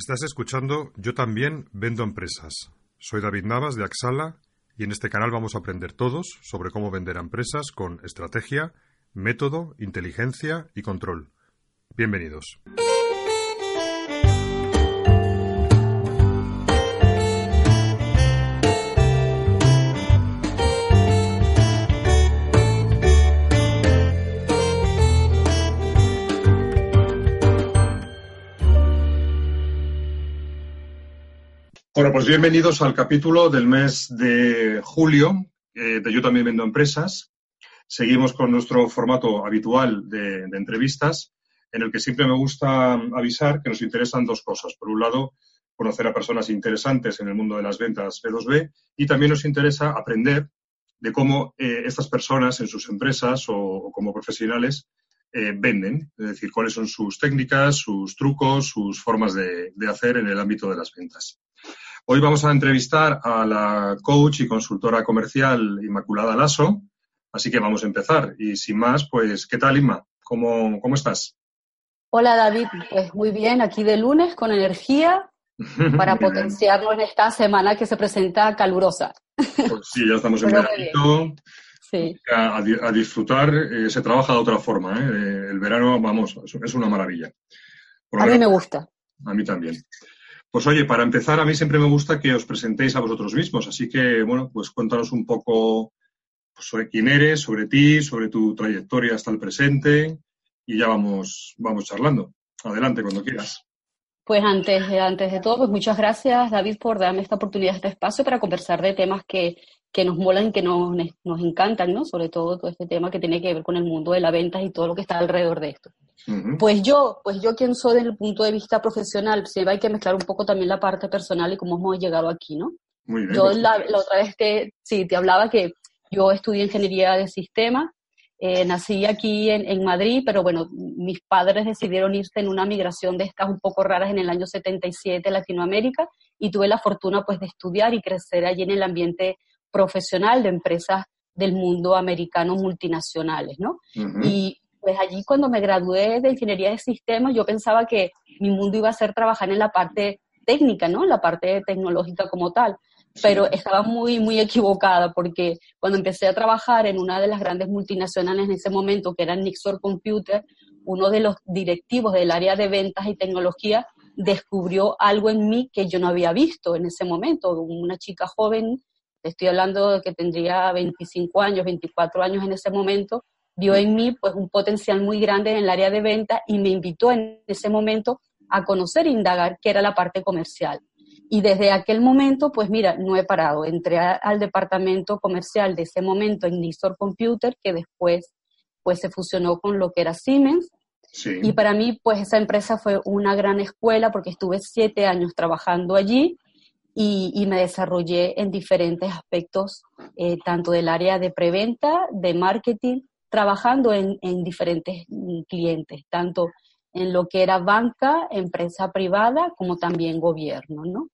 Estás escuchando Yo también vendo empresas. Soy David Navas de Axala y en este canal vamos a aprender todos sobre cómo vender a empresas con estrategia, método, inteligencia y control. Bienvenidos. Bueno, pues bienvenidos al capítulo del mes de julio de Yo también vendo empresas. Seguimos con nuestro formato habitual de, entrevistas, en el que siempre me gusta avisar que nos interesan dos cosas. Por un lado, conocer a personas interesantes en el mundo de las ventas B2B y también nos interesa aprender de cómo eh, estas personas en sus empresas o, como profesionales eh, venden, es decir, cuáles son sus técnicas, sus trucos, sus formas de hacer en el ámbito de las ventas. Hoy vamos a entrevistar a la coach y consultora comercial Inmaculada Lasso, así que vamos a empezar. Y sin más, pues, ¿qué tal, Inma? ¿Cómo, cómo estás? Hola, David. Pues muy bien, aquí de lunes con energía para potenciarlo en esta semana que se presenta calurosa. Pues sí, ya estamos en verano. Sí. A, disfrutar, eh, se trabaja de otra forma. ¿eh? El verano, vamos, es una maravilla. a mí me gusta. A mí también. Pues oye, para empezar, a mí siempre me gusta que os presentéis a vosotros mismos, así que, bueno, pues cuéntanos un poco pues, sobre quién eres, sobre ti, sobre tu trayectoria hasta el presente y ya vamos, vamos charlando. Adelante, cuando quieras. Pues antes, antes de todo, pues muchas gracias, David, por darme esta oportunidad, este espacio para conversar de temas que, que nos molan que nos, nos encantan, ¿no? Sobre todo todo este tema que tiene que ver con el mundo de la ventas y todo lo que está alrededor de esto. Pues yo, pues yo quien soy desde el punto de vista profesional, se hay que mezclar un poco también la parte personal y cómo hemos llegado aquí, ¿no? Muy bien, yo pues, la, otra vez que, sí, te hablaba que yo estudié ingeniería de sistemas, eh, nací aquí en, en, Madrid, pero bueno, mis padres decidieron irse en una migración de estas un poco raras en el año 77 a Latinoamérica y tuve la fortuna pues de estudiar y crecer allí en el ambiente profesional de empresas del mundo americano multinacionales, ¿no? Y pues allí cuando me gradué de ingeniería de sistemas, yo pensaba que mi mundo iba a ser trabajar en la parte técnica, ¿no? La parte tecnológica como tal. Pero estaba muy, muy equivocada porque cuando empecé a trabajar en una de las grandes multinacionales en ese momento, que era Nixor Computer, uno de los directivos del área de ventas y tecnología descubrió algo en mí que yo no había visto en ese momento. Una chica joven, estoy hablando de que tendría 25 años, 24 años en ese momento, vio en mí pues un potencial muy grande en el área de venta y me invitó en ese momento a conocer e indagar qué era la parte comercial. Y desde aquel momento, pues mira, no he parado. Entré al departamento comercial de ese momento en Nistor Computer, que después pues se fusionó con lo que era Siemens. Y para mí, pues esa empresa fue una gran escuela porque estuve siete años trabajando allí y, me desarrollé en diferentes aspectos, eh, tanto del área de preventa, de marketing, trabajando en, diferentes clientes, tanto en lo que era banca, empresa privada, como también gobierno, ¿no?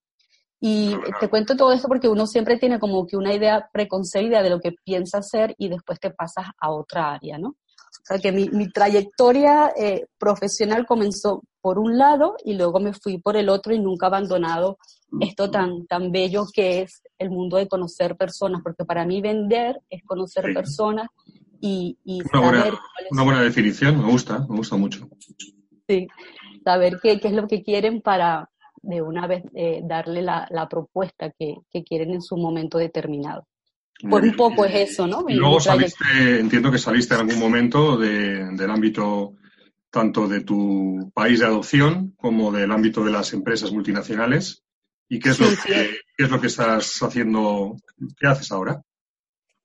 Y te cuento todo esto porque uno siempre tiene como que una idea preconcebida de lo que piensa hacer y después te pasas a otra área, ¿no? O sea que mi, trayectoria eh, profesional comenzó por un lado y luego me fui por el otro y nunca he abandonado esto tan, tan bello que es el mundo de conocer personas, porque para mí vender es conocer personas y, una, buena, una buena definición, me gusta, me gusta mucho. Sí, saber qué, qué es lo que quieren para de una vez eh, darle la, la propuesta que, que, quieren en su momento determinado. Por un poco es eso, ¿no? Y luego saliste, entiendo que saliste en algún momento de, del ámbito tanto de tu país de adopción como del ámbito de las empresas multinacionales. ¿Y qué es, lo, que, qué es lo que estás haciendo? ¿Qué haces ahora?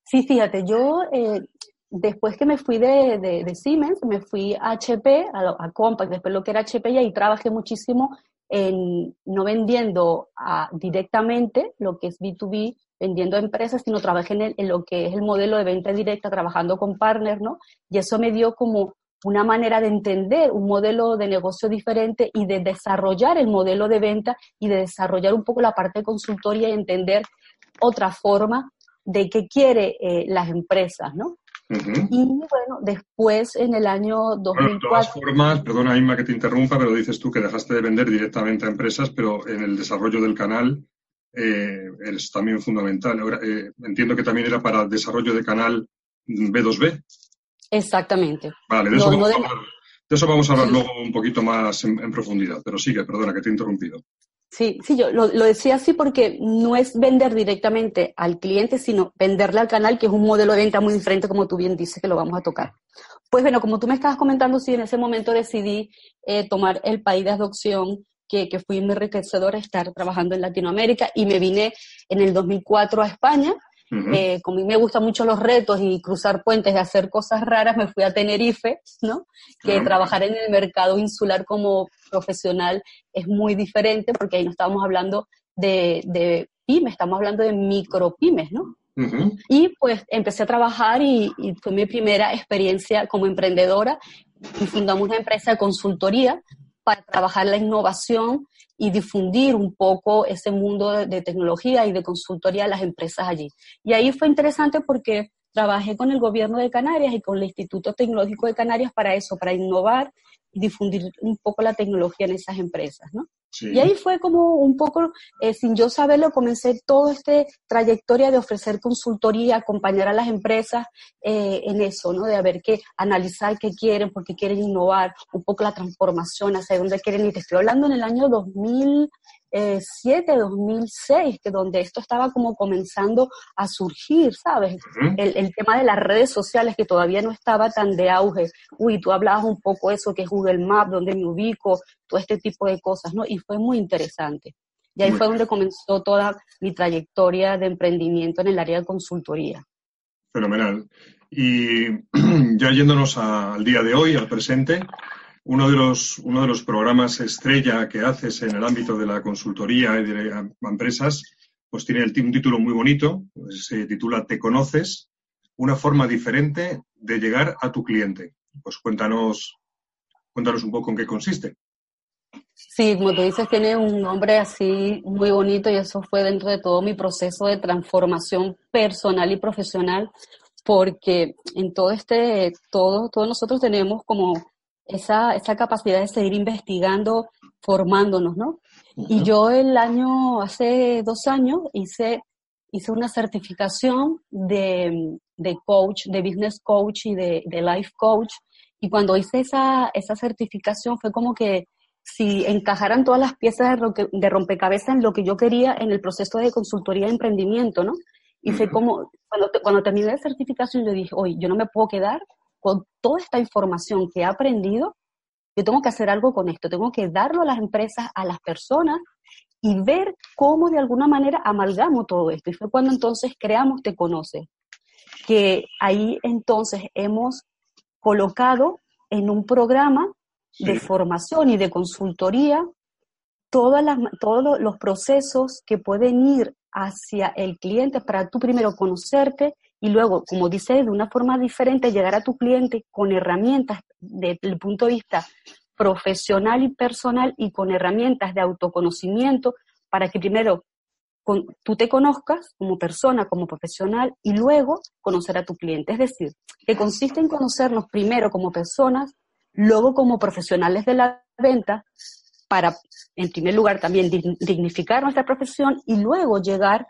Sí, fíjate, yo eh, después que me fui de, Siemens, me fui a HP, a, a, Compaq, después lo que era HP, y ahí trabajé muchísimo en no vendiendo directamente lo que es B2B, vendiendo a empresas, sino trabajé en, en, lo que es el modelo de venta directa, trabajando con partners, ¿no? Y eso me dio como una manera de entender un modelo de negocio diferente y de desarrollar el modelo de venta y de desarrollar un poco la parte de consultoría y entender otra forma de qué quiere eh, las empresas, ¿no? Y bueno, después en el año 2004... de todas formas, perdona Inma que te interrumpa, pero dices tú que dejaste de vender directamente a empresas, pero en el desarrollo del canal eh, es también fundamental. Eh, entiendo que también era para el desarrollo de canal B2B. Exactamente. Vale, de, eso, vamos a hablar, luego un poquito más en, profundidad, pero sigue, perdona que te he interrumpido. Sí, sí, yo lo, decía así porque no es vender directamente al cliente, sino venderle al canal, que es un modelo de venta muy diferente, como tú bien dices, que lo vamos a tocar. Pues bueno, como tú me estabas comentando, sí, en ese momento decidí eh, tomar el país de adopción, que, que fui muy enriquecedor estar trabajando en Latinoamérica y me vine en el 2004 a España eh, como a mí me gustan mucho los retos y cruzar puentes y hacer cosas raras, me fui a Tenerife, ¿no? Que trabajar en el mercado insular como profesional es muy diferente porque ahí no estábamos hablando de, de pymes, estamos hablando de micropymes, ¿no? Y pues empecé a trabajar y, y, fue mi primera experiencia como emprendedora y fundamos una empresa de consultoría para trabajar la innovación y difundir un poco ese mundo de, tecnología y de consultoría a las empresas allí. Y ahí fue interesante porque trabajé con el gobierno de Canarias y con el Instituto Tecnológico de Canarias para eso, para innovar difundir un poco la tecnología en esas empresas, ¿no? Y ahí fue como un poco, eh, sin yo saberlo, comencé toda esta trayectoria de ofrecer consultoría, acompañar a las empresas eh, en eso, ¿no? De ver qué, analizar qué quieren, por qué quieren innovar, un poco la transformación, hacia dónde quieren ir. Te estoy hablando en el año 2000, 2007, 2006, que donde esto estaba como comenzando a surgir, ¿sabes? el, el, tema de las redes sociales que todavía no estaba tan de auge. Uy, tú hablabas un poco eso que es Google Maps, donde me ubico, todo este tipo de cosas, ¿no? Y fue muy interesante. Y ahí fue donde comenzó toda mi trayectoria de emprendimiento en el área de consultoría. Fenomenal. Y ya yéndonos al día de hoy, al presente, uno de, los, uno de los programas estrella que haces en el ámbito de la consultoría y de empresas, pues tiene el, un título muy bonito, pues se titula Te conoces, una forma diferente de llegar a tu cliente. Pues cuéntanos, cuéntanos un poco en qué consiste. Sí, como tú dices, tiene un nombre así muy bonito y eso fue dentro de todo mi proceso de transformación personal y profesional, porque en todo este, todo, todos nosotros tenemos como esa, esa capacidad de seguir investigando, formándonos, ¿no? Y yo el año, hace dos años, hice, hice una certificación de, de coach, de business coach y de, de life coach. Y cuando hice esa, esa certificación fue como que si encajaran todas las piezas de, rompecabezas en lo que yo quería en el proceso de consultoría de emprendimiento, ¿no? Y fue como, cuando, cuando terminé la certificación, yo dije, oye, yo no me puedo quedar con toda esta información que he aprendido, yo tengo que hacer algo con esto, tengo que darlo a las empresas, a las personas y ver cómo de alguna manera amalgamo todo esto. Y fue cuando entonces creamos Te Conoce, que ahí entonces hemos colocado en un programa de formación y de consultoría todas las, todos los procesos que pueden ir hacia el cliente para tú primero conocerte y luego, como dice, de una forma diferente llegar a tu cliente con herramientas desde el punto de vista profesional y personal y con herramientas de autoconocimiento para que primero tú te conozcas como persona, como profesional y luego conocer a tu cliente. Es decir, que consiste en conocernos primero como personas, luego como profesionales de la venta, para, en primer lugar, también dignificar nuestra profesión y luego llegar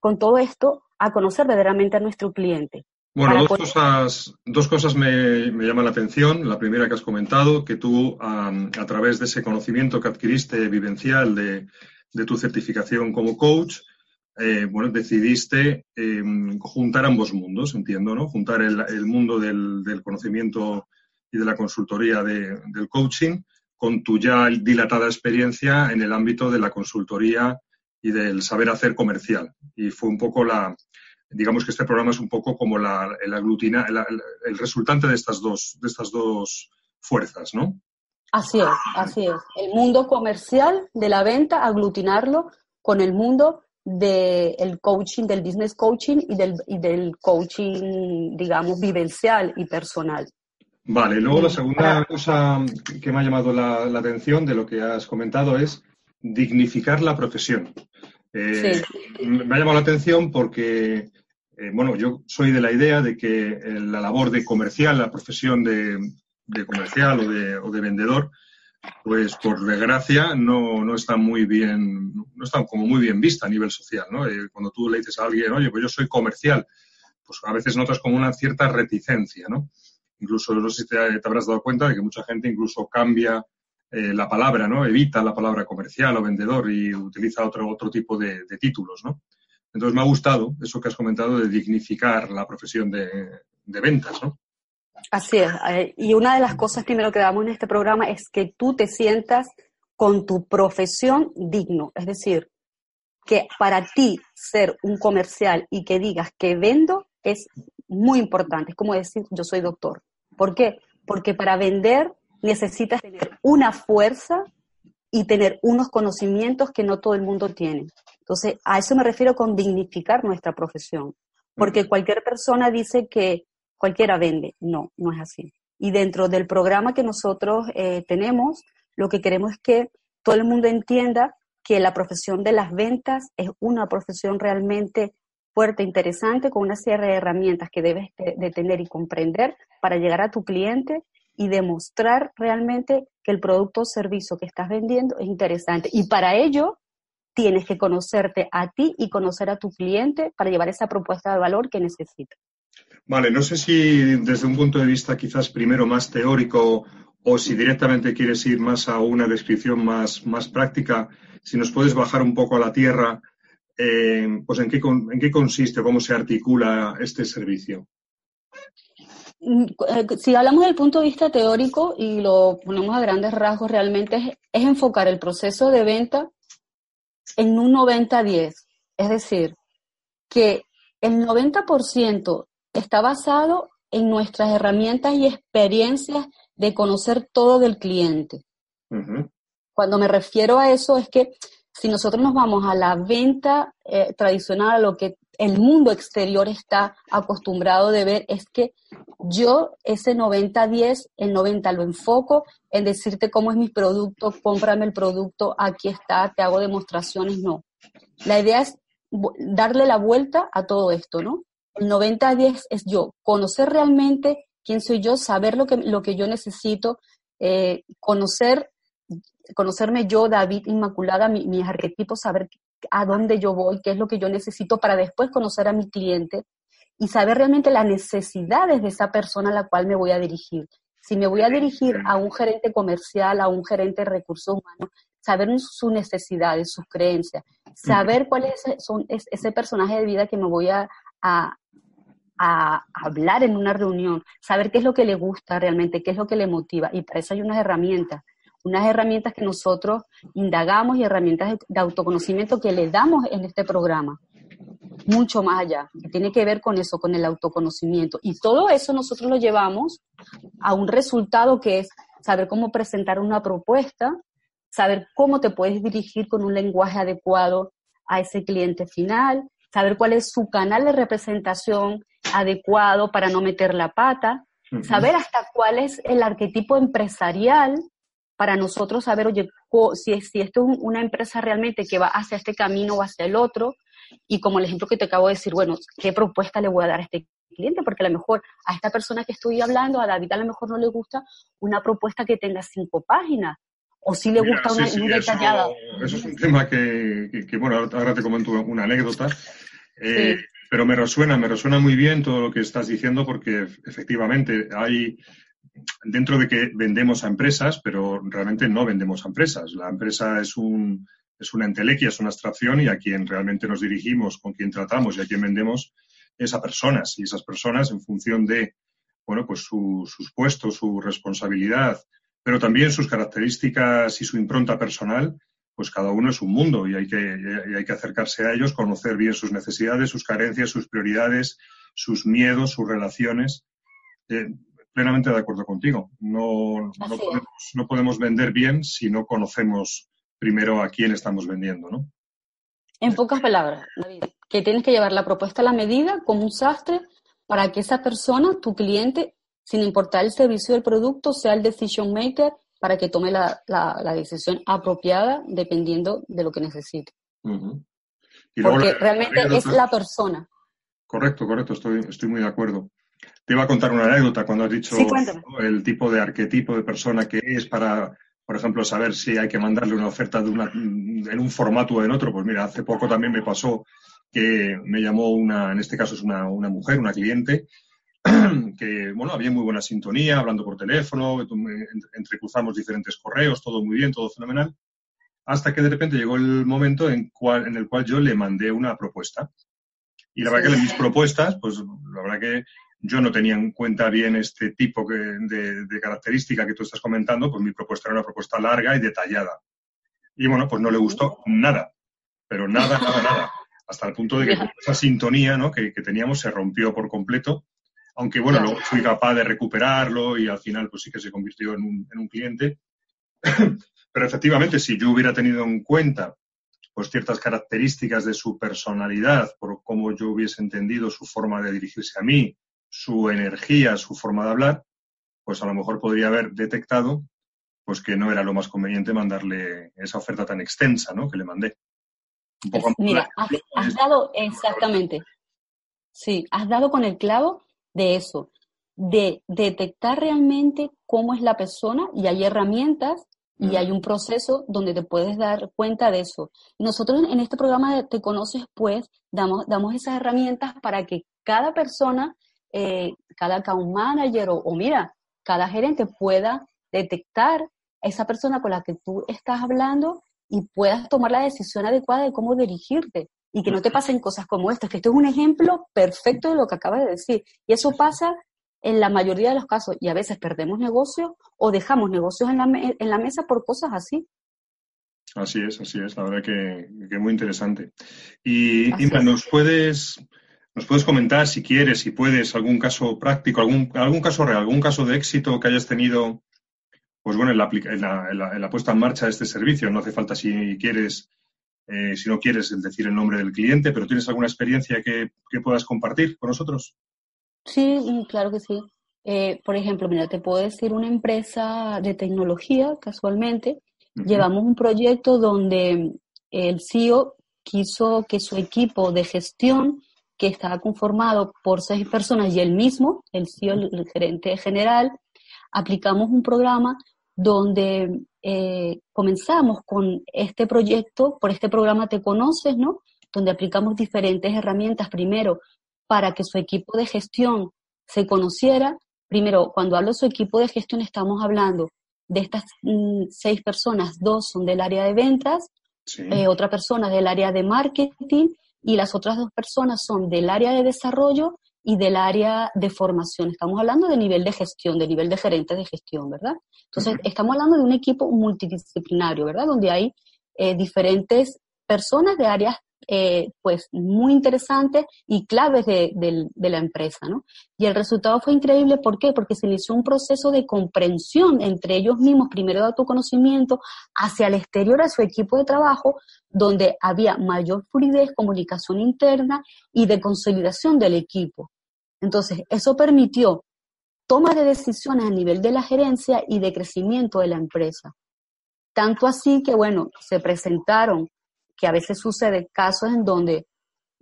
con todo esto a conocer verdaderamente a nuestro cliente. Bueno, dos cosas, dos cosas me, llaman la atención. La primera que has comentado, que tú a, través de ese conocimiento que adquiriste vivencial de, tu certificación como coach, eh, bueno, decidiste em, juntar ambos mundos, entiendo, ¿no? Juntar el, mundo del, del, conocimiento y de la consultoría del coaching con tu ya dilatada experiencia en el ámbito de la consultoría y del saber hacer comercial. Y fue un poco la, digamos que este programa es un poco como la, el aglutina, el, resultante de estas dos, de estas dos fuerzas, ¿no? Así es, así es. El mundo comercial de la venta, aglutinarlo con el mundo del coaching, del business coaching y del, y del coaching, digamos, vivencial y personal. Vale, luego la segunda cosa que me ha llamado la, atención de lo que has comentado es dignificar la profesión. Eh, me ha llamado la atención porque eh, bueno, yo soy de la idea de que eh, la labor de comercial, la profesión de, comercial o de, o de, vendedor, pues por desgracia no, no, está muy bien, no está como muy bien vista a nivel social, ¿no? Eh, cuando tú le dices a alguien, oye, pues yo soy comercial, pues a veces notas como una cierta reticencia, ¿no? Incluso, no sé si te, habrás dado cuenta de que mucha gente incluso cambia la palabra, ¿no? Evita la palabra comercial o vendedor y utiliza otro, otro tipo de, de títulos, ¿no? Entonces me ha gustado eso que has comentado de dignificar la profesión de, ventas, ¿no? Así es. Eh, y una de las cosas primero que damos en este programa es que tú te sientas con tu profesión digno. Es decir, que para ti ser un comercial y que digas que vendo es muy importante. Es como decir, yo soy doctor. ¿Por qué? Porque para vender necesitas tener una fuerza y tener unos conocimientos que no todo el mundo tiene. Entonces, a eso me refiero con dignificar nuestra profesión, porque cualquier persona dice que cualquiera vende. No, no es así. Y dentro del programa que nosotros eh, tenemos, lo que queremos es que todo el mundo entienda que la profesión de las ventas es una profesión realmente fuerte, interesante, con una serie de herramientas que debes de tener y comprender para llegar a tu cliente y demostrar realmente que el producto o servicio que estás vendiendo es interesante. Y para ello tienes que conocerte a ti y conocer a tu cliente para llevar esa propuesta de valor que necesita. Vale, no sé si desde un punto de vista quizás primero más teórico o si directamente quieres ir más a una descripción más, más práctica, si nos puedes bajar un poco a la tierra, eh, pues en qué, en qué consiste, cómo se articula este servicio. Mm, si hablamos del punto de vista teórico y lo ponemos a grandes rasgos, realmente es, enfocar el proceso de venta en un 90-10. Es decir, que el 90% está basado en nuestras herramientas y experiencias de conocer todo del cliente. Cuando me refiero a eso es que si nosotros nos vamos a la venta eh, tradicional, a lo que el mundo exterior está acostumbrado de ver, es que yo ese 90-10, el 90 lo enfoco en decirte cómo es mi producto, cómprame el producto, aquí está, te hago demostraciones, no. La idea es darle la vuelta a todo esto, ¿no? El 90-10 es yo, conocer realmente quién soy yo, saber lo que, lo que yo necesito, eh, conocer conocerme yo, David Inmaculada, mi, mis arquetipos, saber a dónde yo voy, qué es lo que yo necesito para después conocer a mi cliente y saber realmente las necesidades de esa persona a la cual me voy a dirigir. Si me voy a dirigir a un gerente comercial, a un gerente de recursos humanos, saber sus necesidades, sus creencias, saber cuál es, son, ese personaje de vida que me voy a, a, a, hablar en una reunión, saber qué es lo que le gusta realmente, qué es lo que le motiva. Y para eso hay unas herramientas unas herramientas que nosotros indagamos y herramientas de autoconocimiento que le damos en este programa. Mucho más allá, que tiene que ver con eso, con el autoconocimiento. Y todo eso nosotros lo llevamos a un resultado que es saber cómo presentar una propuesta, saber cómo te puedes dirigir con un lenguaje adecuado a ese cliente final, saber cuál es su canal de representación adecuado para no meter la pata, saber hasta cuál es el arquetipo empresarial para nosotros saber, oye, si, si esto es una empresa realmente que va hacia este camino o hacia el otro, y como el ejemplo que te acabo de decir, bueno, ¿qué propuesta le voy a dar a este cliente? Porque a lo mejor a esta persona que estoy hablando, a David a lo mejor no le gusta una propuesta que tenga cinco páginas, o si le gusta una, detallada. Eso, es un tema que, bueno, ahora te comento una anécdota. Eh, pero me resuena, me resuena muy bien todo lo que estás diciendo porque efectivamente hay dentro de que vendemos a empresas, pero realmente no vendemos a empresas. La empresa es un es una entelequia, es una abstracción y a quien realmente nos dirigimos, con quien tratamos y a quien vendemos es a personas. Y esas personas, en función de bueno, pues sus puestos, su responsabilidad, pero también sus características y su impronta personal, pues cada uno es un mundo y hay que, hay que acercarse a ellos, conocer bien sus necesidades, sus carencias, sus prioridades, sus miedos, sus relaciones. Eh, plenamente de acuerdo contigo. No, no podemos, vender bien si no conocemos primero a quién estamos vendiendo, ¿no? En pocas palabras, David, que tienes que llevar la propuesta a la medida como un sastre para que esa persona, tu cliente, sin importar el servicio del producto, sea el decision maker para que tome la, decisión apropiada dependiendo de lo que necesite. Porque realmente es la persona. Correcto, correcto, estoy, estoy muy de acuerdo. Te iba a contar una anécdota cuando has dicho el tipo de arquetipo de persona que es para, por ejemplo, saber si hay que mandarle una oferta de una, en un formato o en otro. Pues mira, hace poco también me pasó que me llamó una, en este caso es una, una mujer, una cliente, que, bueno, había muy buena sintonía, hablando por teléfono, entrecruzamos diferentes correos, todo muy bien, todo fenomenal, hasta que de repente llegó el momento en, cual, en el cual yo le mandé una propuesta. Y la verdad que mis propuestas, pues la verdad que yo no tenía en cuenta bien este tipo de, de, característica que tú estás comentando, pues mi propuesta era una propuesta larga y detallada. Y bueno, pues no le gustó nada, pero nada, nada, nada. Hasta el punto de que esa sintonía ¿no? que, que teníamos se rompió por completo aunque bueno, luego fui capaz de recuperarlo y al final pues sí que se convirtió en un, en un cliente. Pero efectivamente, si yo hubiera tenido en cuenta pues ciertas características de su personalidad, por cómo yo hubiese entendido su forma de dirigirse a mí, su energía, su forma de hablar, pues a lo mejor podría haber detectado pues que no era lo más conveniente mandarle esa oferta tan extensa, ¿no? Que le mandé. Mira, has dado exactamente. Sí, has dado con el clavo de eso, de detectar realmente cómo es la persona y hay herramientas y hay un proceso donde te puedes dar cuenta de eso. Nosotros en este programa de Te Conoces Pues damos, damos esas herramientas para que cada persona, eh, cada account manager o, o, mira, cada gerente pueda detectar a esa persona con la que tú estás hablando y puedas tomar la decisión adecuada de cómo dirigirte y que no te pasen cosas como estas, que esto es un ejemplo perfecto de lo que acabas de decir. Y eso pasa en la mayoría de los casos y a veces perdemos negocios o dejamos negocios en la, en la mesa por cosas así. Así es, así es, la verdad que, que muy interesante. Y Inma, ¿nos puedes, nos puedes comentar si quieres, si puedes, algún caso práctico, algún, algún caso real, algún caso de éxito que hayas tenido, pues bueno, en la, en la, en la, en la puesta en marcha de este servicio? No hace falta si quieres eh, si no quieres decir el nombre del cliente, pero ¿tienes alguna experiencia que, puedas compartir con nosotros? Sí, mm, claro que sí. Eh, por ejemplo, mira, te puedo decir una empresa de tecnología, casualmente. Llevamos un proyecto donde el CEO quiso que su equipo de gestión, que estaba conformado por seis personas y él mismo, el CEO, el gerente general, aplicamos un programa donde eh, comenzamos con este proyecto, por este programa Te Conoces, ¿no? Donde aplicamos diferentes herramientas, primero, para que su equipo de gestión se conociera. Primero, cuando hablo de su equipo de gestión, estamos hablando de estas mm, seis personas, dos son del área de ventas, eh, otra persona del área de marketing y las otras dos personas son del área de desarrollo y del área de formación. Estamos hablando de nivel de gestión, de nivel de gerente de gestión, ¿verdad? Entonces, estamos hablando de un equipo multidisciplinario, ¿verdad? Donde hay eh, diferentes personas de áreas eh, pues muy interesantes y claves de, de, la empresa, ¿no? Y el resultado fue increíble, ¿por qué? Porque se inició un proceso de comprensión entre ellos mismos, primero de autoconocimiento, hacia el exterior, a su equipo de trabajo, donde había mayor fluidez, comunicación interna y de consolidación del equipo. Entonces, eso permitió toma de decisiones a nivel de la gerencia y de crecimiento de la empresa. Tanto así que, bueno, se presentaron, que a veces sucede casos en donde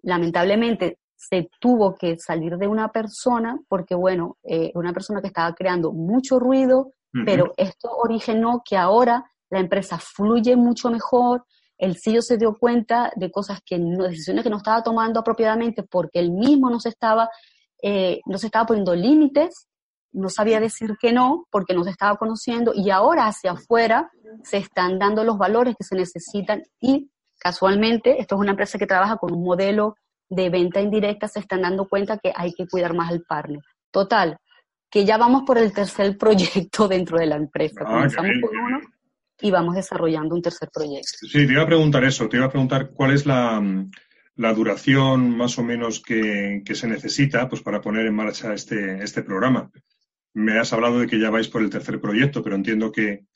lamentablemente se tuvo que salir de una persona porque, bueno, eh, una persona que estaba creando mucho ruido, pero esto originó que ahora la empresa fluye mucho mejor, el CEO se dio cuenta de cosas que no, decisiones que no estaba tomando apropiadamente porque él mismo no se estaba eh, no se estaba poniendo límites, no sabía decir que no porque no se estaba conociendo y ahora hacia afuera se están dando los valores que se necesitan y casualmente, esto es una empresa que trabaja con un modelo de venta indirecta, se están dando cuenta que hay que cuidar más al partner. Total, que ya vamos por el tercer proyecto dentro de la empresa. Ah, Comenzamos con uno y vamos desarrollando un tercer proyecto. Sí, te iba a preguntar eso, te iba a preguntar cuál es la, la duración más o menos que, se necesita pues, para poner en marcha este, este programa. Me has hablado de que ya vais por el tercer proyecto, pero entiendo que,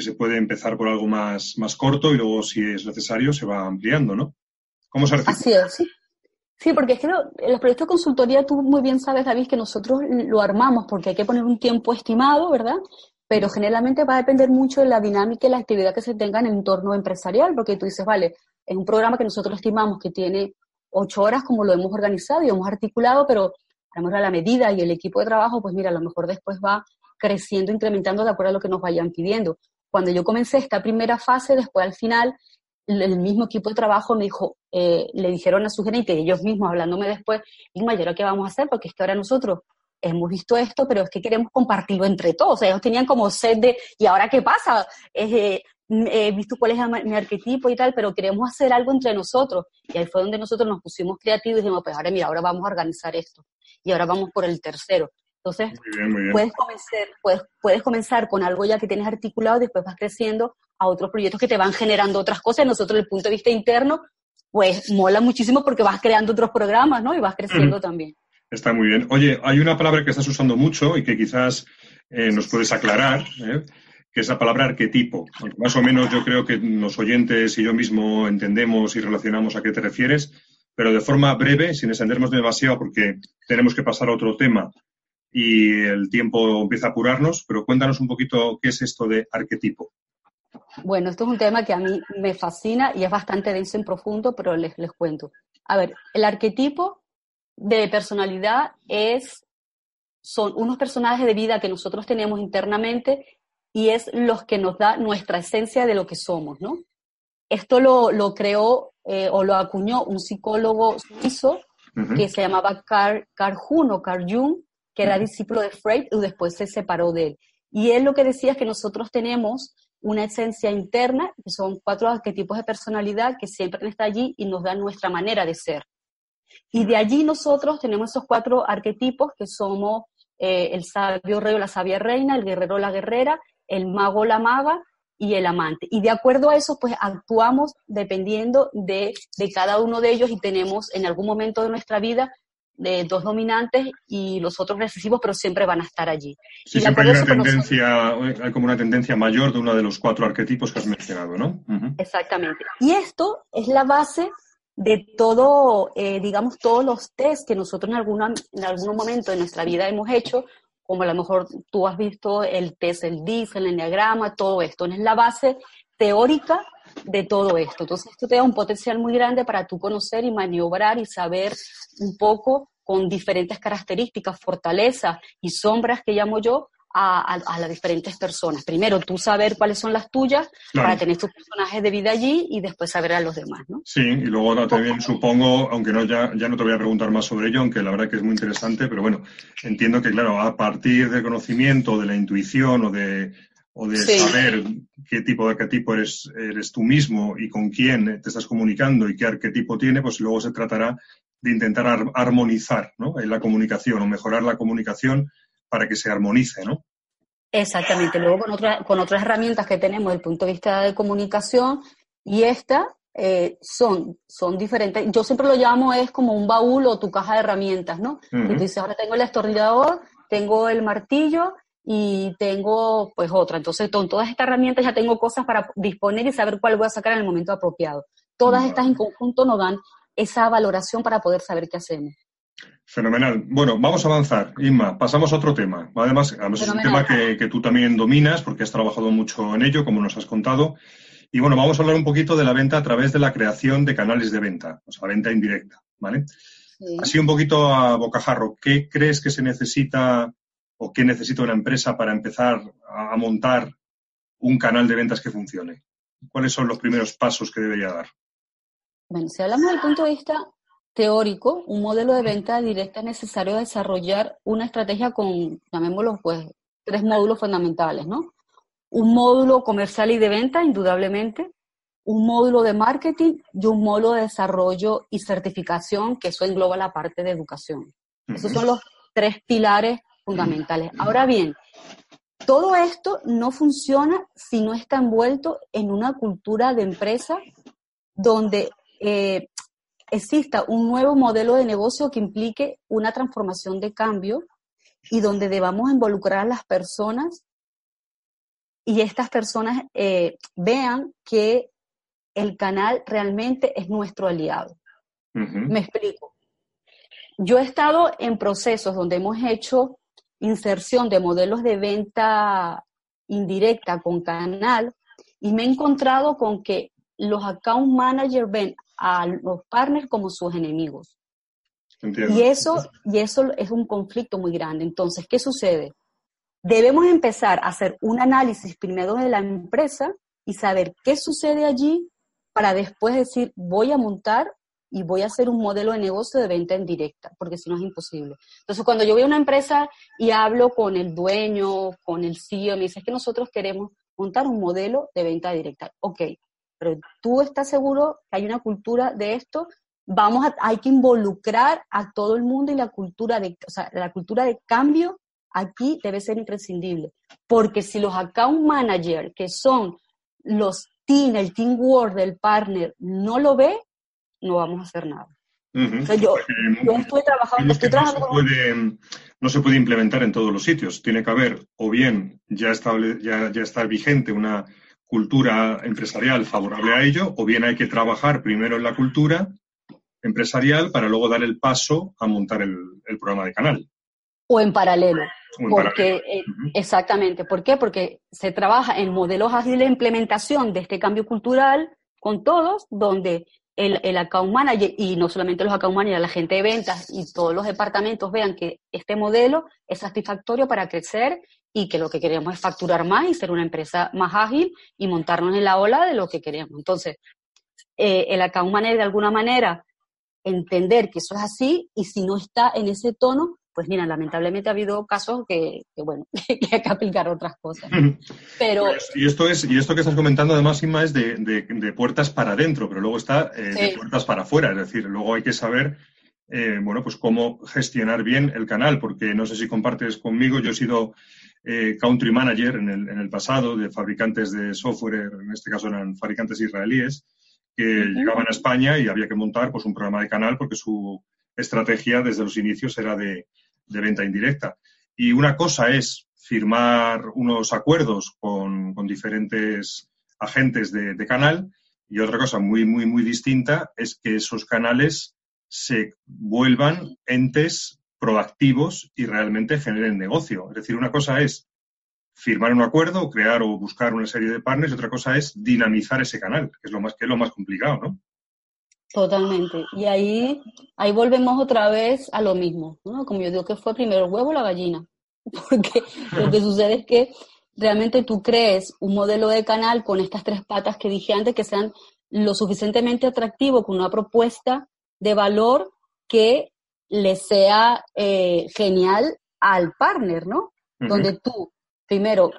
se puede empezar por algo más, más corto y luego, si es necesario, se va ampliando, ¿no? ¿Cómo se Así es, sí. Sí, porque es que los proyectos de consultoría, tú muy bien sabes, David, que nosotros lo armamos porque hay que poner un tiempo estimado, ¿verdad? Pero generalmente va a depender mucho de la dinámica y la actividad que se tenga en el entorno empresarial, porque tú dices, vale, es un programa que nosotros estimamos que tiene ocho horas como lo hemos organizado y hemos articulado, pero a la medida y el equipo de trabajo, pues mira, a lo mejor después va creciendo, incrementando de acuerdo a lo que nos vayan pidiendo. Cuando yo comencé esta primera fase, después al final, el mismo equipo de trabajo me dijo, eh, le dijeron a su gerente, ellos mismos hablándome después, y mayor qué vamos a hacer? Porque es que ahora nosotros hemos visto esto, pero es que queremos compartirlo entre todos. O sea, ellos tenían como sed de, ¿y ahora qué pasa? Eh, he visto cuál es mi arquetipo y tal, pero queremos hacer algo entre nosotros. Y ahí fue donde nosotros nos pusimos creativos y dijimos, pues ahora mira, ahora vamos a organizar esto. Y ahora vamos por el tercero. Entonces, Puedes, comenzar, puedes, puedes comenzar con algo ya que tienes articulado después vas creciendo a otros proyectos que te van generando otras cosas. Nosotros, desde el punto de vista interno, pues mola muchísimo porque vas creando otros programas, ¿no? Y vas creciendo también. Está muy bien. Oye, hay una palabra que estás usando mucho y que quizás eh, nos puedes aclarar, ¿eh? que es la palabra arquetipo. más o menos yo creo que los oyentes y yo mismo entendemos y relacionamos a qué te refieres, pero de forma breve, sin extendernos demasiado porque tenemos que pasar a otro tema y el tiempo empieza a apurarnos, pero cuéntanos un poquito qué es esto de arquetipo. Bueno, esto es un tema que a mí me fascina y es bastante denso y profundo, pero les, les cuento. A ver, el arquetipo de personalidad es, son unos personajes de vida que nosotros tenemos internamente y es los que nos da nuestra esencia de lo que somos, ¿no? Esto lo, lo creó eh, o lo acuñó un psicólogo suizo que se llamaba Carl, Carl Jung o Carl Jung, que era discípulo de Freud y después se separó de él. Y él lo que decía es que nosotros tenemos una esencia interna, que son cuatro arquetipos de personalidad que siempre están allí y nos dan nuestra manera de ser. Y de allí nosotros tenemos esos cuatro arquetipos que somos eh, el sabio rey o la sabia reina, el guerrero o la guerrera, el mago o la maga y el amante. Y de acuerdo a eso, pues actuamos dependiendo de, de cada uno de ellos y tenemos en algún momento de nuestra vida de dos dominantes y los otros recesivos, pero siempre van a estar allí. Sí, siempre hay una tendencia, hay como una tendencia mayor de uno de los cuatro arquetipos que has mencionado, ¿no? Exactamente. Y esto es la base de todo, eh, digamos, todos los test que nosotros en, alguna, en algún momento de nuestra vida hemos hecho, como a lo mejor tú has visto el test, el DIS, el enneagrama, todo esto. Es la base teórica de todo esto. Entonces, esto te da un potencial muy grande para tú conocer y maniobrar y saber un poco con diferentes características, fortalezas y sombras que llamo yo, a, las diferentes personas. Primero, tú saber cuáles son las tuyas para tener tus personajes de vida allí y después saber a los demás, ¿no? Sí, y luego también supongo, aunque no ya, ya no te voy a preguntar más sobre ello, aunque la verdad que es muy interesante, pero bueno, entiendo que, claro, a partir del conocimiento, de la intuición o de o de saber qué tipo de arquetipo eres, eres tú mismo y con quién te estás comunicando y qué arquetipo tiene, pues luego se tratará de intentar armonizar ¿no? en la comunicación o mejorar la comunicación para que se armonice, ¿no? Exactamente. Luego con, otra, con otras herramientas que tenemos desde el punto de vista de comunicación y esta eh, son, son diferentes. Yo siempre lo llamo es como un baúl o tu caja de herramientas, ¿no? Uh dices, ahora tengo el destornillador, tengo el martillo y tengo pues otra. Entonces, con todas estas herramientas ya tengo cosas para disponer y saber cuál voy a sacar en el momento apropiado. Todas estas en conjunto nos dan esa valoración para poder saber qué hacemos. Fenomenal. Bueno, vamos a avanzar. Inma, pasamos a otro tema. Además, es un tema que, que, tú también dominas porque has trabajado mucho en ello, como nos has contado. Y bueno, vamos a hablar un poquito de la venta a través de la creación de canales de venta, o sea, venta indirecta, ¿vale? Así un poquito a bocajarro, ¿qué crees que se necesita o qué necesita una empresa para empezar a montar un canal de ventas que funcione? ¿Cuáles son los primeros pasos que debería dar? Bueno, si hablamos del punto de vista teórico, un modelo de venta directa es necesario desarrollar una estrategia con, llamémoslo, pues, tres módulos fundamentales, ¿no? Un módulo comercial y de venta, indudablemente, un módulo de marketing y un módulo de desarrollo y certificación, que eso engloba la parte de educación. Esos son los tres pilares fundamentales. Ahora bien, todo esto no funciona si no está envuelto en una cultura de empresa donde eh, exista un nuevo modelo de negocio que implique una transformación de cambio y donde debamos involucrar a las personas y estas personas eh, vean que el canal realmente es nuestro aliado. Me explico. Yo he estado en procesos donde hemos hecho inserción de modelos de venta indirecta con canal y me he encontrado con que los account managers ven a los partners como sus enemigos. Y eso, y eso es un conflicto muy grande. Entonces, ¿qué sucede? Debemos empezar a hacer un análisis primero de la empresa y saber qué sucede allí para después decir, voy a montar y voy a hacer un modelo de negocio de venta en directa, porque si no es imposible. Entonces, cuando yo voy a una empresa y hablo con el dueño, con el CEO, me dice, que nosotros queremos montar un modelo de venta directa. Ok, pero tú estás seguro que hay una cultura de esto, vamos a, hay que involucrar a todo el mundo y la cultura de, la cultura de cambio aquí debe ser imprescindible. Porque si los account managers, que son los team, el teamwork del partner, no lo ve, no vamos a hacer nada. yo, estoy trabajando, estoy trabajando no, se puede, no se puede implementar en todos los sitios. Tiene que haber o bien ya, estable, ya, ya está vigente una cultura empresarial favorable a ello, o bien hay que trabajar primero en la cultura empresarial para luego dar el paso a montar el, programa de canal. O en paralelo. porque, eh, exactamente. ¿Por qué? Porque se trabaja en modelos ágiles de implementación de este cambio cultural con todos, donde el, account manager, y no solamente los account managers, la gente de ventas y todos los departamentos vean que este modelo es satisfactorio para crecer y que lo que queremos es facturar más y ser una empresa más ágil y montarnos en la ola de lo que queremos. Entonces, eh, el account manager de alguna manera entender que eso es así y si no está en ese tono, pues mira, lamentablemente ha habido casos que, bueno, que hay que aplicar otras cosas. Pero... Pues, y, esto es, y esto que estás comentando además, Inma, es de, de, puertas para adentro, pero luego está eh, de puertas para afuera. Es decir, luego hay que saber, eh, bueno, pues cómo gestionar bien el canal, porque no sé si compartes conmigo, yo he sido eh, country manager en el, en el pasado de fabricantes de software, en este caso eran fabricantes israelíes, que llegaban a España y había que montar pues un programa de canal porque su estrategia desde los inicios era de, de venta indirecta. Y una cosa es firmar unos acuerdos con, diferentes agentes de, canal y otra cosa muy, muy, muy distinta es que esos canales se vuelvan entes proactivos y realmente generen negocio. Es decir, una cosa es firmar un acuerdo, crear o buscar una serie de partners y otra cosa es dinamizar ese canal, que es lo más, que es lo más complicado, ¿no? Totalmente. Y ahí, ahí volvemos otra vez a lo mismo, ¿no? Como yo digo que fue primero el huevo o la gallina. Porque lo que sucede es que realmente tú crees un modelo de canal con estas tres patas que dije antes que sean lo suficientemente atractivo con una propuesta de valor que le sea eh, genial al partner, ¿no? Donde tú, primero,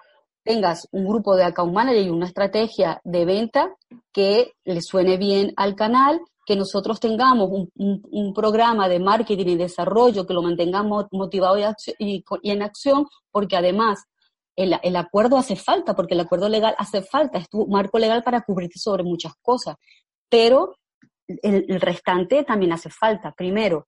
tengas un grupo de account manager y una estrategia de venta que le suene bien al canal que nosotros tengamos un, programa de marketing y desarrollo que lo mantengamos motivado y, en acción, porque además el, acuerdo hace falta, porque el acuerdo legal hace falta, es tu marco legal para cubrirte sobre muchas cosas, pero el, el restante también hace falta. Primero,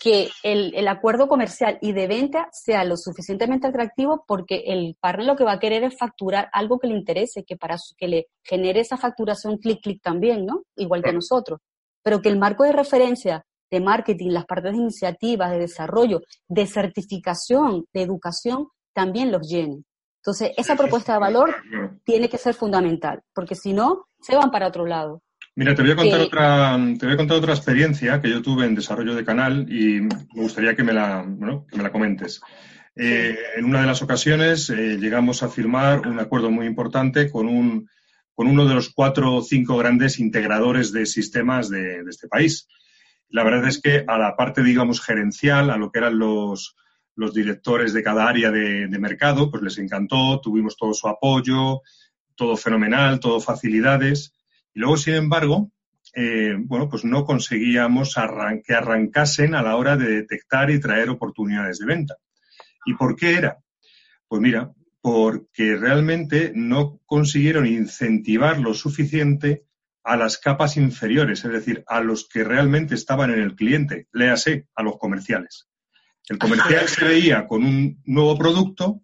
que el, el, acuerdo comercial y de venta sea lo suficientemente atractivo porque el partner lo que va a querer es facturar algo que le interese, que para que le genere esa facturación clic clic también, ¿no? Igual que nosotros. Pero que el marco de referencia de marketing, las partes de iniciativas, de desarrollo, de certificación, de educación, también los llene. Entonces, esa propuesta de valor tiene que ser fundamental, porque si no, se van para otro lado. Mira, te voy a contar otra, te voy a contar otra experiencia que yo tuve en desarrollo de canal y me gustaría que me la, que me la comentes. Eh, en una de las ocasiones eh, llegamos a firmar un acuerdo muy importante con, un, con uno de los cuatro o cinco grandes integradores de sistemas de, este país. La verdad es que a la parte, digamos, gerencial, a lo que eran los, los directores de cada área de, de mercado, pues les encantó, tuvimos todo su apoyo, todo fenomenal, todo facilidades y luego, sin embargo, eh, bueno, pues no conseguíamos que arrancasen a la hora de detectar y traer oportunidades de venta. ¿Y por qué era? Pues mira, porque realmente no consiguieron incentivar lo suficiente a las capas inferiores, es decir, a los que realmente estaban en el cliente, léase, a los comerciales. El comercial se veía con un nuevo producto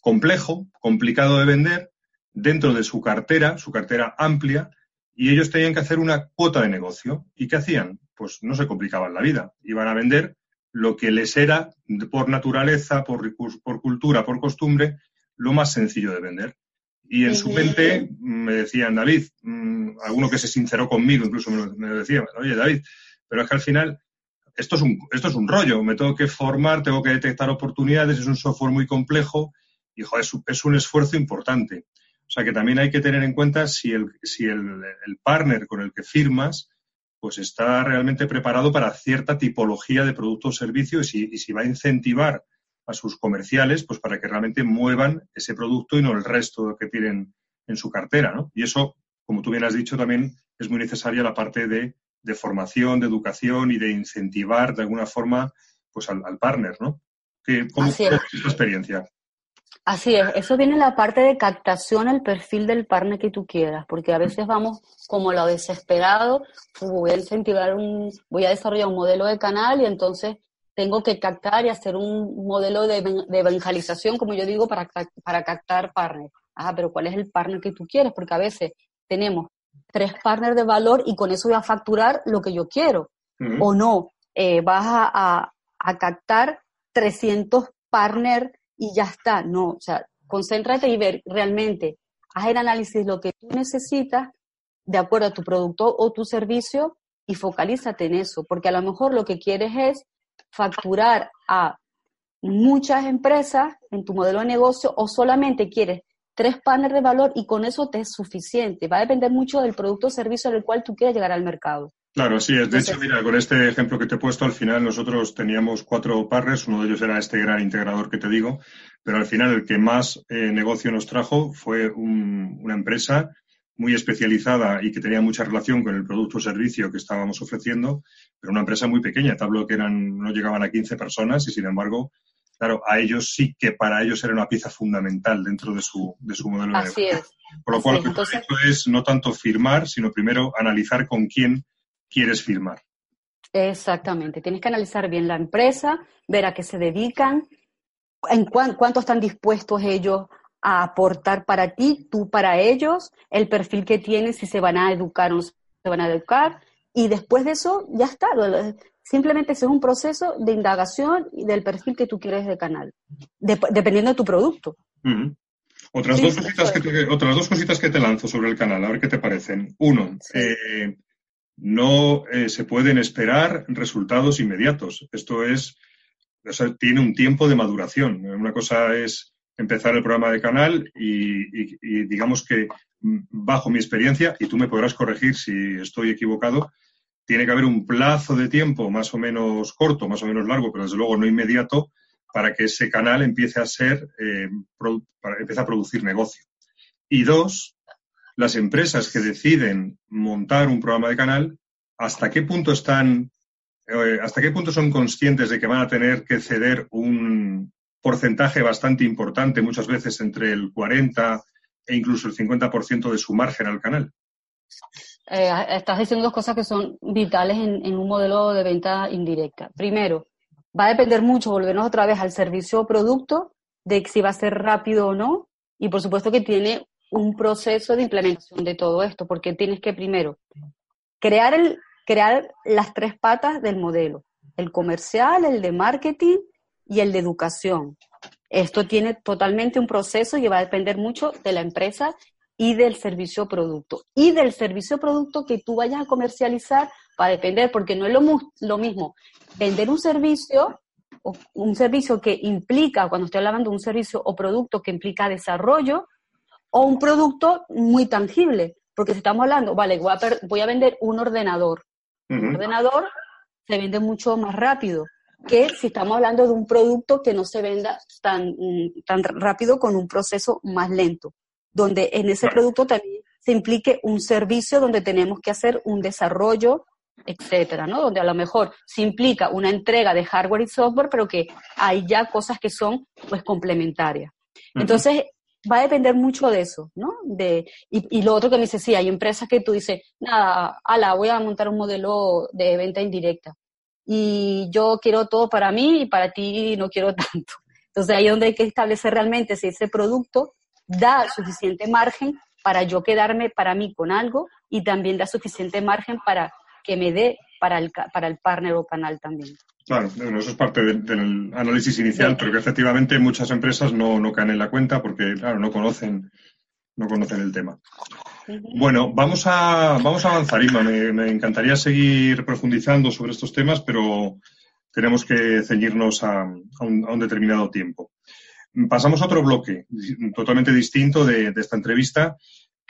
complejo, complicado de vender, dentro de su cartera, su cartera amplia, y ellos tenían que hacer una cuota de negocio. ¿Y qué hacían? Pues no se complicaban la vida. Iban a vender lo que les era, por naturaleza, por, por cultura, por costumbre, lo más sencillo de vender. Y en su mente me decían, David, mm, alguno que se sinceró conmigo, incluso me, decía, oye, David, pero es que al final esto es, un, esto es un rollo, me tengo que formar, tengo que detectar oportunidades, es un software muy complejo y es, es, un esfuerzo importante. O sea que también hay que tener en cuenta si el, si el, el partner con el que firmas pues está realmente preparado para cierta tipología de producto o servicio y si, y si va a incentivar a sus comerciales, pues para que realmente muevan ese producto y no el resto que tienen en su cartera, ¿no? Y eso, como tú bien has dicho, también es muy necesaria la parte de, formación, de educación y de incentivar de alguna forma pues al, partner, ¿no? ¿Cómo es esta experiencia? Así es, eso viene en la parte de captación, el perfil del partner que tú quieras, porque a veces vamos como lo desesperado, voy a incentivar un, voy a desarrollar un modelo de canal y entonces tengo que captar y hacer un modelo de, evangelización, como yo digo, para, para captar partners. Ah, pero ¿cuál es el partner que tú quieres? Porque a veces tenemos tres partners de valor y con eso voy a facturar lo que yo quiero. O no, eh, vas a, a, captar 300 partners y ya está. No, o sea, concéntrate y ver realmente, haz el análisis lo que tú necesitas de acuerdo a tu producto o tu servicio y focalízate en eso, porque a lo mejor lo que quieres es facturar a muchas empresas en tu modelo de negocio o solamente quieres tres paneles de valor y con eso te es suficiente. Va a depender mucho del producto o servicio al cual tú quieras llegar al mercado. Claro, sí, es. De hecho, mira, con este ejemplo que te he puesto, al final nosotros teníamos cuatro partners, uno de ellos era este gran integrador que te digo, pero al final el que más eh, negocio nos trajo fue una empresa muy especializada y que tenía mucha relación con el producto o servicio que estábamos ofreciendo, pero una empresa muy pequeña. Te hablo que eran, no llegaban a 15 personas y, sin embargo, claro, a ellos sí que para ellos era una pieza fundamental dentro de su, de su modelo de negocio. Es. Por lo cual, lo que es no tanto firmar, sino primero analizar con quién quieres firmar. Exactamente. Tienes que analizar bien la empresa, ver a qué se dedican, en cuánto están dispuestos ellos a aportar para ti, tú para ellos, el perfil que tienen, si se van a educar o no se van a educar. Y después de eso, ya está. Simplemente es un proceso de indagación y del perfil que tú quieres de canal, dependiendo de tu producto. Otras, dos cositas que te, otras dos cositas que te lanzo sobre el canal, a ver qué te parecen. Uno, eh, no eh, se pueden esperar resultados inmediatos. Esto es, tiene un tiempo de maduración. Una cosa es empezar el programa de canal y, digamos que mm, bajo mi experiencia, y tú me podrás corregir si estoy equivocado, tiene que haber un plazo de tiempo más o menos corto, más o menos largo, pero desde luego no inmediato, para que ese canal empiece a ser, eh, empiece a producir negocio. Y dos, las empresas que deciden montar un programa de canal, ¿hasta qué punto están, eh, hasta qué punto son conscientes de que van a tener que ceder un, porcentaje bastante importante, muchas veces entre el 40 e incluso el 50% de su margen al canal. Eh, estás diciendo dos cosas que son vitales en, un modelo de venta indirecta. Primero, va a depender mucho, volvernos otra vez al servicio o producto, de si va a ser rápido o no, y por supuesto que tiene un proceso de implementación de todo esto, porque tienes que primero crear, el, crear las tres patas del modelo, el comercial, el de marketing y el de educación. Esto tiene totalmente un proceso y va a depender mucho de la empresa y del servicio producto. Y del servicio producto que tú vayas a comercializar va a depender, porque no es lo, lo mismo vender un servicio, o un servicio que implica, cuando estoy hablando de un servicio o producto que implica desarrollo, o un producto muy tangible. Porque si estamos hablando, vale, voy a, voy a vender un ordenador. Un ordenador se vende mucho más rápido que si estamos hablando de un producto que no se venda tan, mm, tan rápido con un proceso más lento, donde en ese producto también se implique un servicio donde tenemos que hacer un desarrollo, etcétera, ¿no? Donde a lo mejor se implica una entrega de hardware y software, pero que hay ya cosas que son pues complementarias. Entonces, va a depender mucho de eso, ¿no? De, y, y, lo otro que me dice, sí, hay empresas que tú dices, nada, ala, voy a montar un modelo de venta indirecta y yo quiero todo para mí y para ti no quiero tanto. Entonces ahí es donde hay que establecer realmente si ese producto da suficiente margen para yo quedarme para mí con algo y también da suficiente margen para que me dé para el, para el partner o canal también. Claro, eso es parte del análisis inicial, pero que efectivamente muchas empresas no, no caen en la cuenta porque, claro, no conocen no conocen el tema. Bueno, vamos a, vamos a avanzar, Ima. Me, encantaría seguir profundizando sobre estos temas, pero tenemos que ceñirnos a, un, determinado tiempo. Pasamos a otro bloque totalmente distinto de, esta entrevista,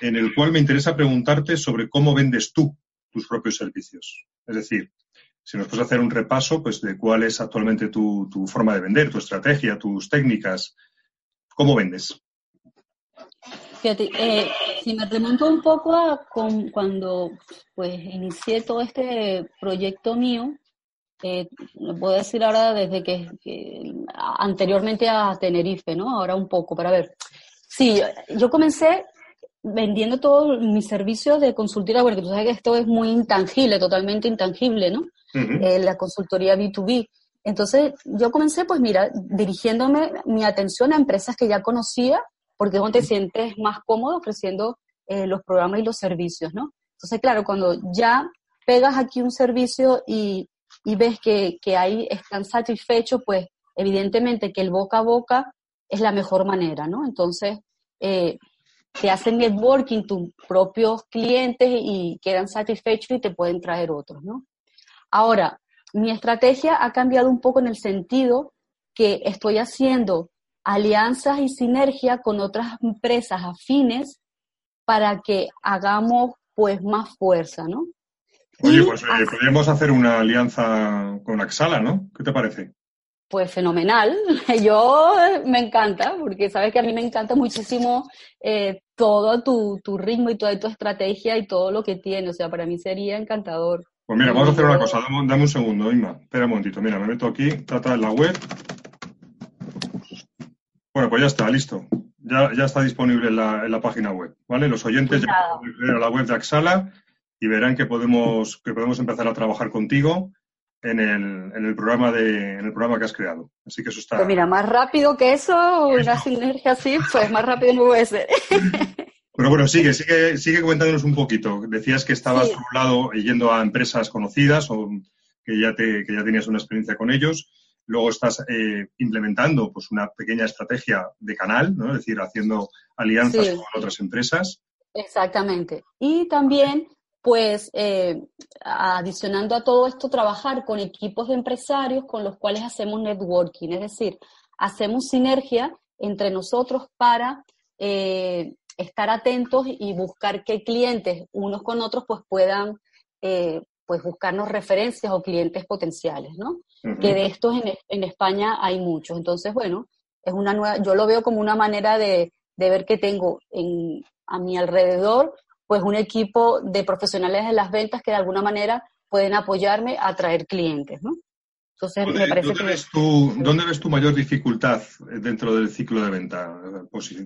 en el cual me interesa preguntarte sobre cómo vendes tú tus propios servicios. Es decir, si nos puedes hacer un repaso pues, de cuál es actualmente tu, forma de vender, tu estrategia, tus técnicas, ¿cómo vendes? Fíjate, eh, si me remonto un poco a cuando pues inicié todo este proyecto mío, eh, lo puedo decir ahora desde que, anteriormente a Tenerife, ¿no? Ahora un poco, para ver. Sí, yo comencé vendiendo todos mis servicios de consultoría, porque tú sabes que esto es muy intangible, totalmente intangible, ¿no? Eh, la consultoría B2B. Entonces, yo comencé, pues mira, dirigiéndome mi atención a empresas que ya conocía porque es donde te sientes más cómodo ofreciendo eh, los programas y los servicios, ¿no? Entonces, claro, cuando ya pegas aquí un servicio y, ves que, que, ahí están satisfechos, pues evidentemente que el boca a boca es la mejor manera, ¿no? Entonces, eh, te hacen networking tus propios clientes y quedan satisfechos y te pueden traer otros, ¿no? Ahora, mi estrategia ha cambiado un poco en el sentido que estoy haciendo alianzas y sinergia con otras empresas afines para que hagamos pues más fuerza, ¿no? Oye, pues eh, podríamos hacer una alianza con Axala, ¿no? ¿Qué te parece? Pues fenomenal. Yo me encanta, porque sabes que a mí me encanta muchísimo eh, todo tu, tu, ritmo y toda tu estrategia y todo lo que tiene. O sea, para mí sería encantador. Pues mira, vamos a hacer una cosa. Dame, un segundo, Inma. Espera un momentito. Mira, me meto aquí, trata en la web bueno, pues ya está, listo. Ya, ya está disponible en la, página web, ¿vale? Los oyentes ya pueden ir a la web de Axala y verán que podemos, que podemos empezar a trabajar contigo en el, en el programa de, en el programa que has creado. Así que eso está. Pues mira, más rápido que eso, una sinergia así, pues más rápido no puede ser. Pero bueno, sigue, sigue, sigue comentándonos un poquito. Decías que estabas por un lado yendo a empresas conocidas o que ya te, que ya tenías una experiencia con ellos luego estás eh, implementando pues una pequeña estrategia de canal, ¿no? es decir, haciendo alianzas con otras empresas. Exactamente. Y también, pues, eh, adicionando a todo esto, trabajar con equipos de empresarios con los cuales hacemos networking, es decir, hacemos sinergia entre nosotros para eh, estar atentos y buscar que clientes unos con otros pues puedan pues buscarnos referencias o clientes potenciales, ¿no? Que de estos en, España hay muchos. Entonces, bueno, es una nueva, yo lo veo como una manera de, ver que tengo en, a mi alrededor, pues un equipo de profesionales de las ventas que de alguna manera pueden apoyarme a tratraer clientes, ¿no? Entonces, me parece ¿dónde Ves tu, ¿Dónde ves tu mayor dificultad dentro del ciclo de venta?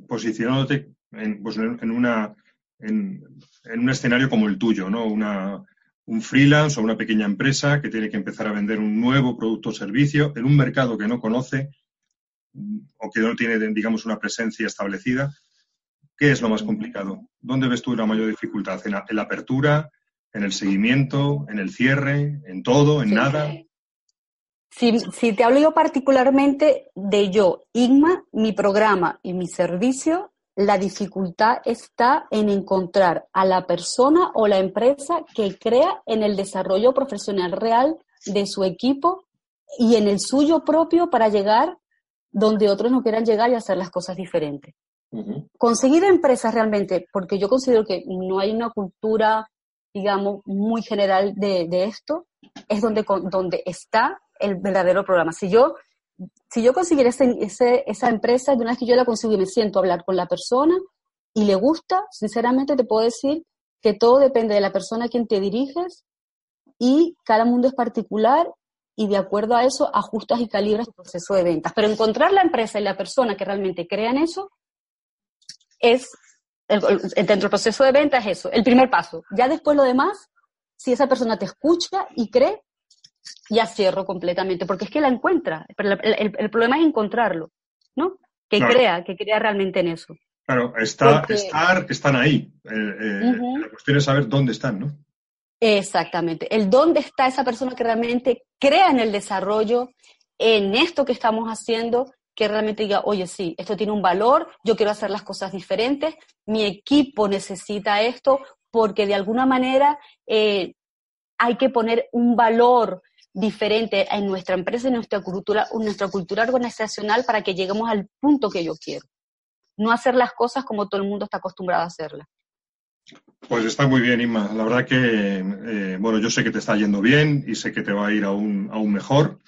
posicionándote en, pues en, una, en, en, un escenario como el tuyo, ¿no? Una, un freelance o una pequeña empresa que tiene que empezar a vender un nuevo producto o servicio en un mercado que no conoce mm, o que no tiene, digamos, una presencia establecida, ¿qué es lo más complicado? ¿Dónde ves tú la mayor dificultad? ¿En la, apertura? ¿En el seguimiento? ¿En el cierre? ¿En todo? ¿En nada? Si, si, te hablo yo particularmente de yo, Igma, mi programa y mi servicio, la dificultad está en encontrar a la persona o la empresa que crea en el desarrollo profesional real de su equipo y en el suyo propio para llegar donde otros no quieran llegar y hacer las cosas diferentes. Conseguir empresas realmente, porque yo considero que no hay una cultura, digamos, muy general de, esto, es donde, donde está el verdadero programa. Si yo si yo consiguiera esa empresa, de una vez que yo la consigo y me siento a hablar con la persona y le gusta, sinceramente te puedo decir que todo depende de la persona a quien te diriges y cada mundo es particular y de acuerdo a eso ajustas y calibras tu proceso de ventas. Pero encontrar la empresa y la persona que realmente crea en eso es, dentro del proceso de ventas es eso, el primer paso. Ya después lo demás, si esa persona te escucha y cree, ya cierro completamente, porque es que la encuentra. El, el, problema es encontrarlo, ¿no? Que crea, que crea realmente en eso. Claro, está, estar, están ahí. Eh, eh, la cuestión es saber dónde están, ¿no? Exactamente. El dónde está esa persona que realmente crea en el desarrollo, en esto que estamos haciendo que realmente diga, oye, sí, esto tiene un valor, yo quiero hacer las cosas diferentes, mi equipo necesita esto, porque de alguna manera eh, hay que poner un valor diferente en nuestra empresa y nuestra cultura, nuestra cultura organizacional para que lleguemos al punto que yo quiero. No hacer las cosas como todo el mundo está acostumbrado a hacerlas. Pues está muy bien, Inma. La verdad que, eh, bueno, yo sé que te está yendo bien y sé que te va a ir aún, aún mejor,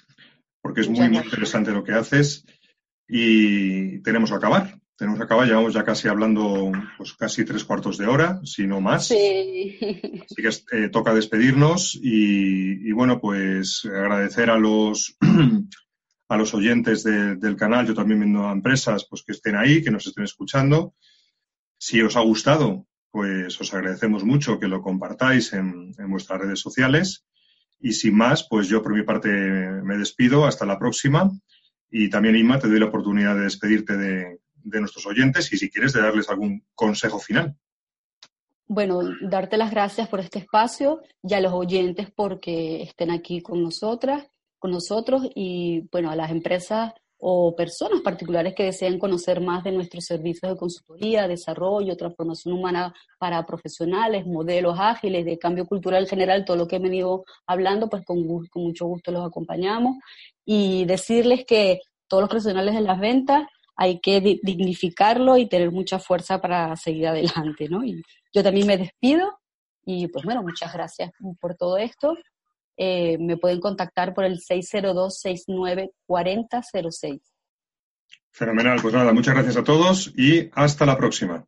porque es muy, muy interesante lo que haces y tenemos que acabar. Tenemos que acabar, llevamos ya casi hablando pues casi tres cuartos de hora, si no más. Sí. Así que eh, toca despedirnos y, bueno, pues agradecer a los a los oyentes del canal, yo también viendo a empresas, pues que estén ahí, que nos estén escuchando. Si os ha gustado, pues os agradecemos mucho que lo compartáis en, en vuestras redes sociales. Y sin más, pues yo por mi parte me despido. Hasta la próxima. Y también, Inma, te doy la oportunidad de despedirte de, nuestros oyentes y si quieres de darles algún consejo final. Bueno, darte las gracias por este espacio y a los oyentes porque estén aquí con nosotras, con nosotros y bueno, a las empresas o personas particulares que deseen conocer más de nuestros servicios de consultoría, desarrollo, transformación humana para profesionales, modelos ágiles, de cambio cultural general, todo lo que he venido hablando, pues con, con mucho gusto los acompañamos. Y decirles que todos los profesionales de las ventas hay que dignificarlo y tener mucha fuerza para seguir adelante, ¿no? Y yo también me despido y pues bueno, muchas gracias por todo esto eh, me pueden contactar por el 602-694006. Fenomenal, pues nada, muchas gracias a todos y hasta la próxima.